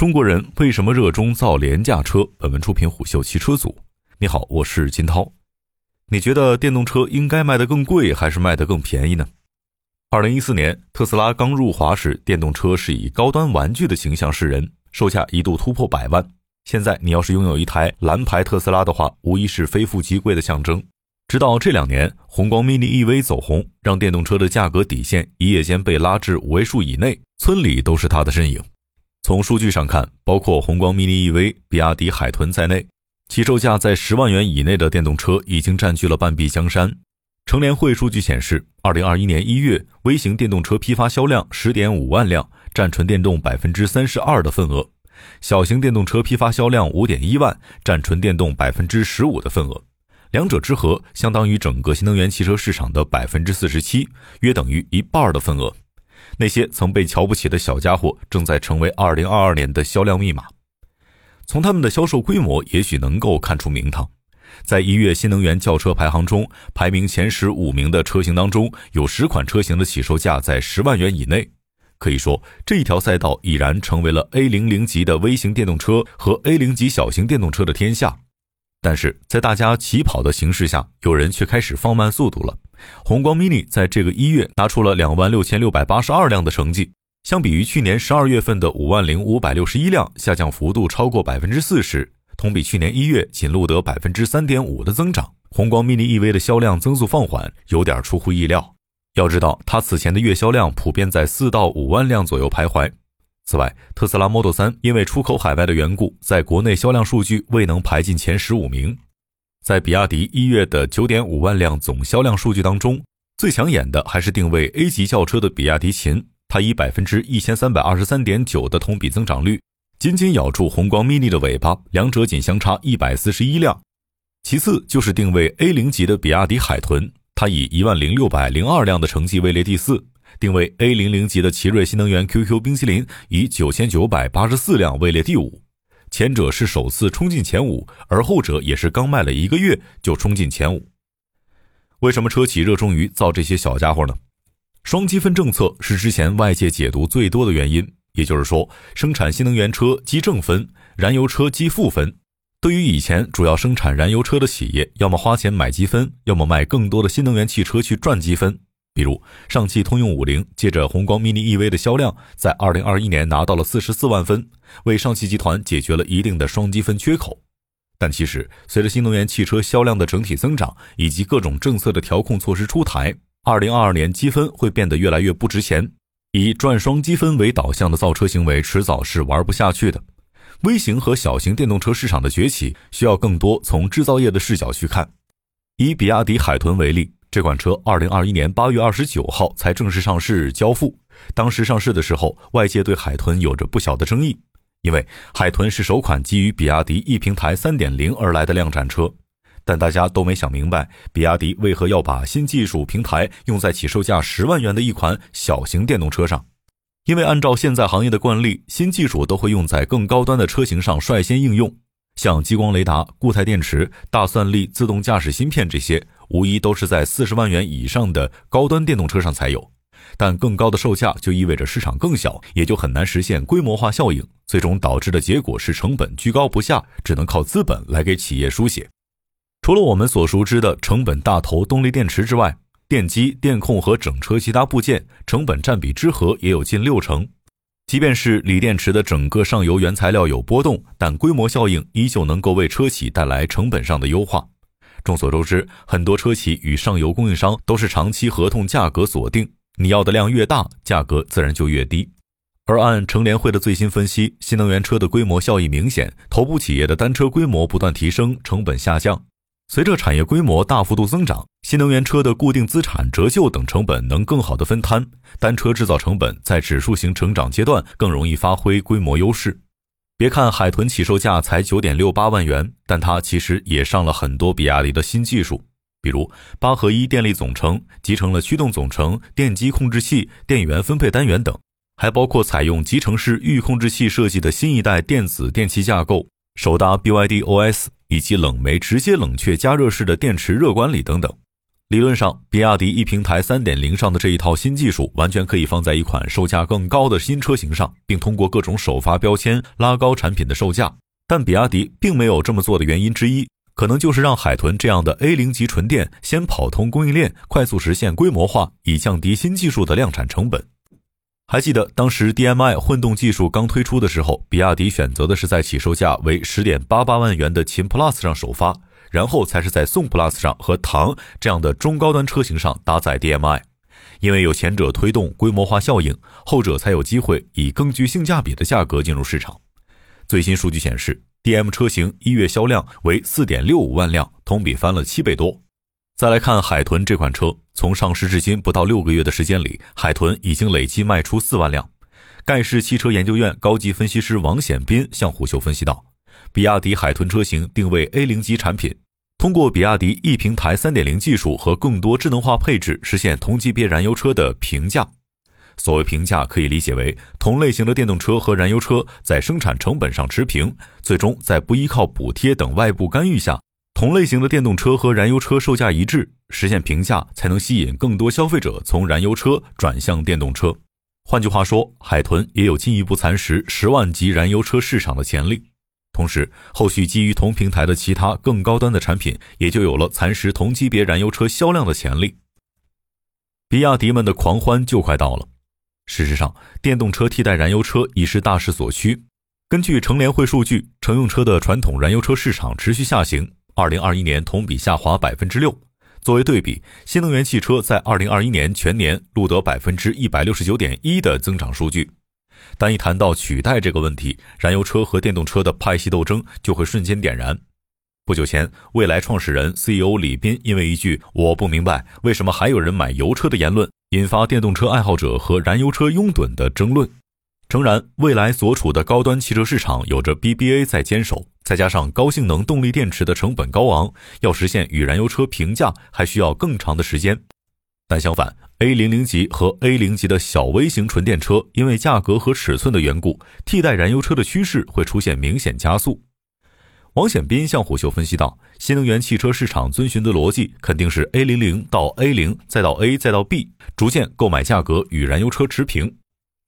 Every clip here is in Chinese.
中国人为什么热衷造廉价车？本文出品虎嗅汽车组。你好，我是金涛。你觉得电动车应该卖得更贵，还是卖得更便宜呢？二零一四年，特斯拉刚入华时，电动车是以高端玩具的形象示人，售价一度突破百万。现在，你要是拥有一台蓝牌特斯拉的话，无疑是非富即贵的象征。直到这两年，红光 mini EV 走红，让电动车的价格底线一夜间被拉至五位数以内，村里都是它的身影。从数据上看，包括宏光 mini EV、比亚迪海豚在内，起售价在十万元以内的电动车已经占据了半壁江山。乘联会数据显示，二零二一年一月，微型电动车批发销量十点五万辆，占纯电动百分之三十二的份额；小型电动车批发销量五点一万，占纯电动百分之十五的份额。两者之和，相当于整个新能源汽车市场的百分之四十七，约等于一半的份额。那些曾被瞧不起的小家伙正在成为2022年的销量密码。从他们的销售规模，也许能够看出名堂。在一月新能源轿车排行中，排名前十五名的车型当中，有十款车型的起售价在十万元以内。可以说，这一条赛道已然成为了 A 零零级的微型电动车和 A 零级小型电动车的天下。但是在大家起跑的形势下，有人却开始放慢速度了。宏光 mini 在这个一月拿出了两万六千六百八十二辆的成绩，相比于去年十二月份的五万零五百六十一辆，下降幅度超过百分之四十，同比去年一月仅录得百分之三点五的增长。宏光 mini EV 的销量增速放缓，有点出乎意料。要知道，它此前的月销量普遍在四到五万辆左右徘徊。此外，特斯拉 Model 3因为出口海外的缘故，在国内销量数据未能排进前十五名。在比亚迪一月的九点五万辆总销量数据当中，最抢眼的还是定位 A 级轿车的比亚迪秦，它以百分之一千三百二十三点九的同比增长率，紧紧咬住宏光 mini 的尾巴，两者仅相差一百四十一辆。其次就是定位 A 零级的比亚迪海豚，它以一万零六百零二辆的成绩位列第四；定位 A 零零级的奇瑞新能源 QQ 冰淇淋以九千九百八十四辆位列第五。前者是首次冲进前五，而后者也是刚卖了一个月就冲进前五。为什么车企热衷于造这些小家伙呢？双积分政策是之前外界解读最多的原因，也就是说，生产新能源车积正分，燃油车积负分。对于以前主要生产燃油车的企业，要么花钱买积分，要么卖更多的新能源汽车去赚积分。比如，上汽通用五菱借着宏光 mini EV 的销量，在二零二一年拿到了四十四万分，为上汽集团解决了一定的双积分缺口。但其实，随着新能源汽车销量的整体增长，以及各种政策的调控措施出台，二零二二年积分会变得越来越不值钱。以赚双积分为导向的造车行为，迟早是玩不下去的。微型和小型电动车市场的崛起，需要更多从制造业的视角去看。以比亚迪海豚为例。这款车二零二一年八月二十九号才正式上市交付。当时上市的时候，外界对海豚有着不小的争议，因为海豚是首款基于比亚迪 E 平台三点零而来的量产车。但大家都没想明白，比亚迪为何要把新技术平台用在起售价十万元的一款小型电动车上？因为按照现在行业的惯例，新技术都会用在更高端的车型上率先应用，像激光雷达、固态电池、大算力、自动驾驶芯片这些。无疑都是在四十万元以上的高端电动车上才有，但更高的售价就意味着市场更小，也就很难实现规模化效应，最终导致的结果是成本居高不下，只能靠资本来给企业输血。除了我们所熟知的成本大头动力电池之外，电机、电控和整车其他部件成本占比之和也有近六成。即便是锂电池的整个上游原材料有波动，但规模效应依旧能够为车企带来成本上的优化。众所周知，很多车企与上游供应商都是长期合同，价格锁定。你要的量越大，价格自然就越低。而按乘联会的最新分析，新能源车的规模效益明显，头部企业的单车规模不断提升，成本下降。随着产业规模大幅度增长，新能源车的固定资产、折旧等成本能更好的分摊，单车制造成本在指数型成长阶段更容易发挥规模优势。别看海豚起售价才九点六八万元，但它其实也上了很多比亚迪的新技术，比如八合一电力总成，集成了驱动总成、电机控制器、电源分配单元等，还包括采用集成式预控制器设计的新一代电子电器架构，首搭 BYD OS，以及冷媒直接冷却加热式的电池热管理等等。理论上，比亚迪 E 平台3.0上的这一套新技术，完全可以放在一款售价更高的新车型上，并通过各种首发标签拉高产品的售价。但比亚迪并没有这么做的原因之一，可能就是让海豚这样的 A 零级纯电先跑通供应链，快速实现规模化，以降低新技术的量产成本。还记得当时 DMI 混动技术刚推出的时候，比亚迪选择的是在起售价为十点八八万元的秦 Plus 上首发。然后才是在宋 Plus 上和唐这样的中高端车型上搭载 DMI，因为有前者推动规模化效应，后者才有机会以更具性价比的价格进入市场。最新数据显示，DM 车型一月销量为四点六五万辆，同比翻了七倍多。再来看海豚这款车，从上市至今不到六个月的时间里，海豚已经累计卖出四万辆。盖世汽车研究院高级分析师王显斌向虎嗅分析道。比亚迪海豚车型定位 A 零级产品，通过比亚迪 E 平台3.0技术和更多智能化配置，实现同级别燃油车的平价。所谓平价，可以理解为同类型的电动车和燃油车在生产成本上持平，最终在不依靠补贴等外部干预下，同类型的电动车和燃油车售价一致，实现平价，才能吸引更多消费者从燃油车转向电动车。换句话说，海豚也有进一步蚕食十万级燃油车市场的潜力。同时，后续基于同平台的其他更高端的产品，也就有了蚕食同级别燃油车销量的潜力。比亚迪们的狂欢就快到了。事实上，电动车替代燃油车已是大势所趋。根据乘联会数据，乘用车的传统燃油车市场持续下行，二零二一年同比下滑百分之六。作为对比，新能源汽车在二零二一年全年录得百分之一百六十九点一的增长数据。但一谈到取代这个问题，燃油车和电动车的派系斗争就会瞬间点燃。不久前，蔚来创始人 CEO 李斌因为一句“我不明白为什么还有人买油车”的言论，引发电动车爱好者和燃油车拥趸的争论。诚然，蔚来所处的高端汽车市场有着 BBA 在坚守，再加上高性能动力电池的成本高昂，要实现与燃油车平价，还需要更长的时间。但相反，A 零零级和 A 零级的小微型纯电车，因为价格和尺寸的缘故，替代燃油车的趋势会出现明显加速。王显斌向虎嗅分析道：“新能源汽车市场遵循的逻辑肯定是 A 零零到 A 零，再到 A，再到 B，逐渐购买价格与燃油车持平。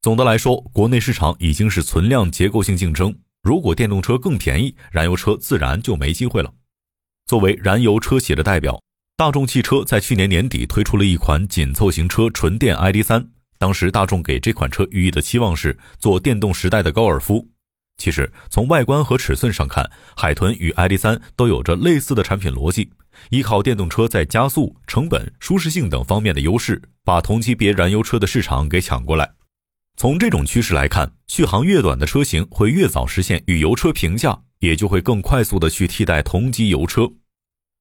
总的来说，国内市场已经是存量结构性竞争。如果电动车更便宜，燃油车自然就没机会了。作为燃油车企的代表。”大众汽车在去年年底推出了一款紧凑型车纯电 ID.3，当时大众给这款车寓意的期望是做电动时代的高尔夫。其实从外观和尺寸上看，海豚与 ID.3 都有着类似的产品逻辑，依靠电动车在加速、成本、舒适性等方面的优势，把同级别燃油车的市场给抢过来。从这种趋势来看，续航越短的车型会越早实现与油车平价，也就会更快速的去替代同级油车。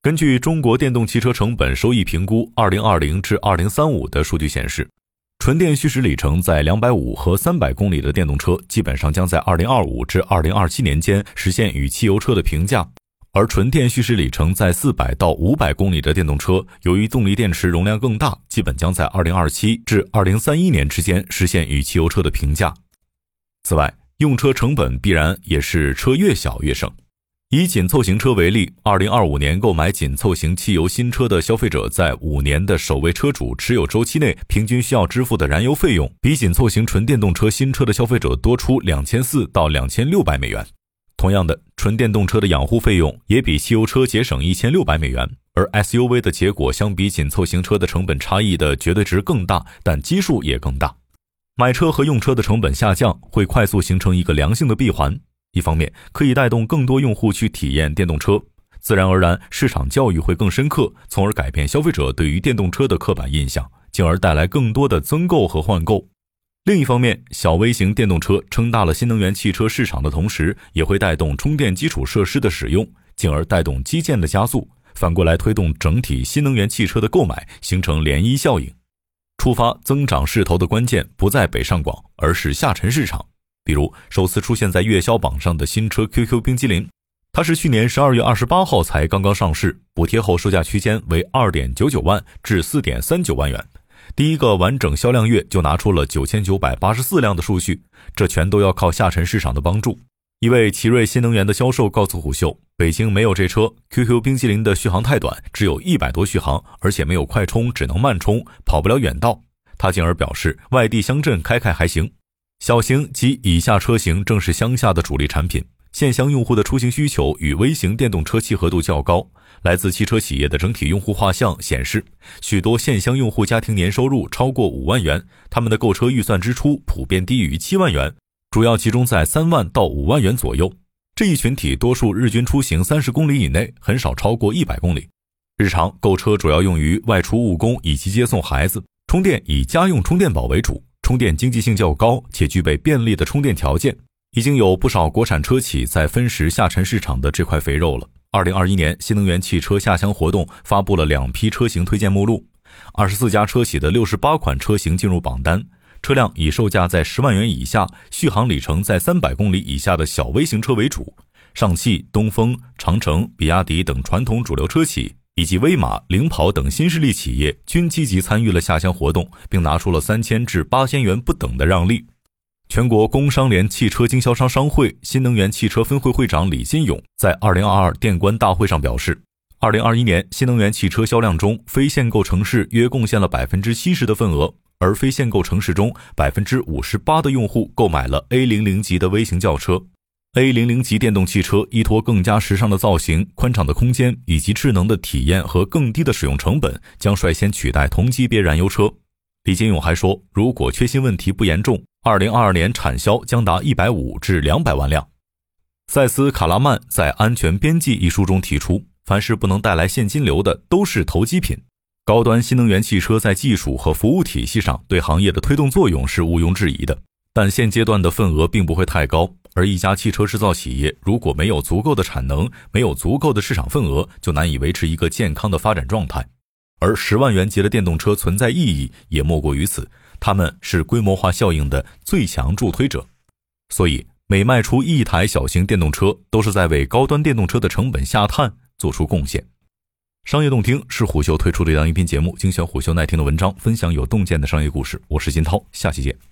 根据中国电动汽车成本收益评估（二零二零至二零三五）的数据显示，纯电续时里程在两百五和三百公里的电动车，基本上将在二零二五至二零二七年间实现与汽油车的平价；而纯电续时里程在四百到五百公里的电动车，由于动力电池容量更大，基本将在二零二七至二零三一年之间实现与汽油车的平价。此外，用车成本必然也是车越小越省。以紧凑型车为例，二零二五年购买紧凑型汽油新车的消费者，在五年的首位车主持有周期内，平均需要支付的燃油费用，比紧凑型纯电动车新车的消费者多出两千四到两千六百美元。同样的，纯电动车的养护费用也比汽油车节省一千六百美元。而 SUV 的结果，相比紧凑型车的成本差异的绝对值更大，但基数也更大。买车和用车的成本下降，会快速形成一个良性的闭环。一方面可以带动更多用户去体验电动车，自然而然市场教育会更深刻，从而改变消费者对于电动车的刻板印象，进而带来更多的增购和换购。另一方面，小微型电动车撑大了新能源汽车市场的同时，也会带动充电基础设施的使用，进而带动基建的加速，反过来推动整体新能源汽车的购买，形成涟漪效应。触发增长势头的关键不在北上广，而是下沉市场。比如首次出现在月销榜上的新车 QQ 冰激凌，它是去年十二月二十八号才刚刚上市，补贴后售价区间为二点九九万至四点三九万元，第一个完整销量月就拿出了九千九百八十四辆的数据，这全都要靠下沉市场的帮助。一位奇瑞新能源的销售告诉虎嗅：“北京没有这车，QQ 冰激凌的续航太短，只有一百多续航，而且没有快充，只能慢充，跑不了远道。”他进而表示，外地乡镇开开还行。小型及以下车型正是乡下的主力产品，县乡用户的出行需求与微型电动车契合度较高。来自汽车企业的整体用户画像显示，许多县乡用户家庭年收入超过五万元，他们的购车预算支出普遍低于七万元。主要集中在三万到五万元左右，这一群体多数日均出行三十公里以内，很少超过一百公里。日常购车主要用于外出务工以及接送孩子，充电以家用充电宝为主，充电经济性较高且具备便利的充电条件。已经有不少国产车企在分食下沉市场的这块肥肉了。二零二一年新能源汽车下乡活动发布了两批车型推荐目录，二十四家车企的六十八款车型进入榜单。车辆以售价在十万元以下、续航里程在三百公里以下的小微型车为主。上汽、东风、长城、比亚迪等传统主流车企，以及威马、领跑等新势力企业均积极参与了下乡活动，并拿出了三千至八千元不等的让利。全国工商联汽车经销商商会新能源汽车分会会长李金勇在二零二二电关大会上表示，二零二一年新能源汽车销量中，非限购城市约贡献了百分之七十的份额。而非限购城市中，百分之五十八的用户购买了 A 零零级的微型轿车。A 零零级电动汽车依托更加时尚的造型、宽敞的空间以及智能的体验和更低的使用成本，将率先取代同级别燃油车。李金勇还说，如果缺芯问题不严重，二零二二年产销将达一百五至两百万辆。塞斯·卡拉曼在《安全边际》一书中提出，凡是不能带来现金流的，都是投机品。高端新能源汽车在技术和服务体系上对行业的推动作用是毋庸置疑的，但现阶段的份额并不会太高。而一家汽车制造企业如果没有足够的产能，没有足够的市场份额，就难以维持一个健康的发展状态。而十万元级的电动车存在意义，也莫过于此。他们是规模化效应的最强助推者，所以每卖出一台小型电动车，都是在为高端电动车的成本下探做出贡献。商业洞听是虎嗅推出的一档音频节目，精选虎嗅耐听的文章，分享有洞见的商业故事。我是金涛，下期见。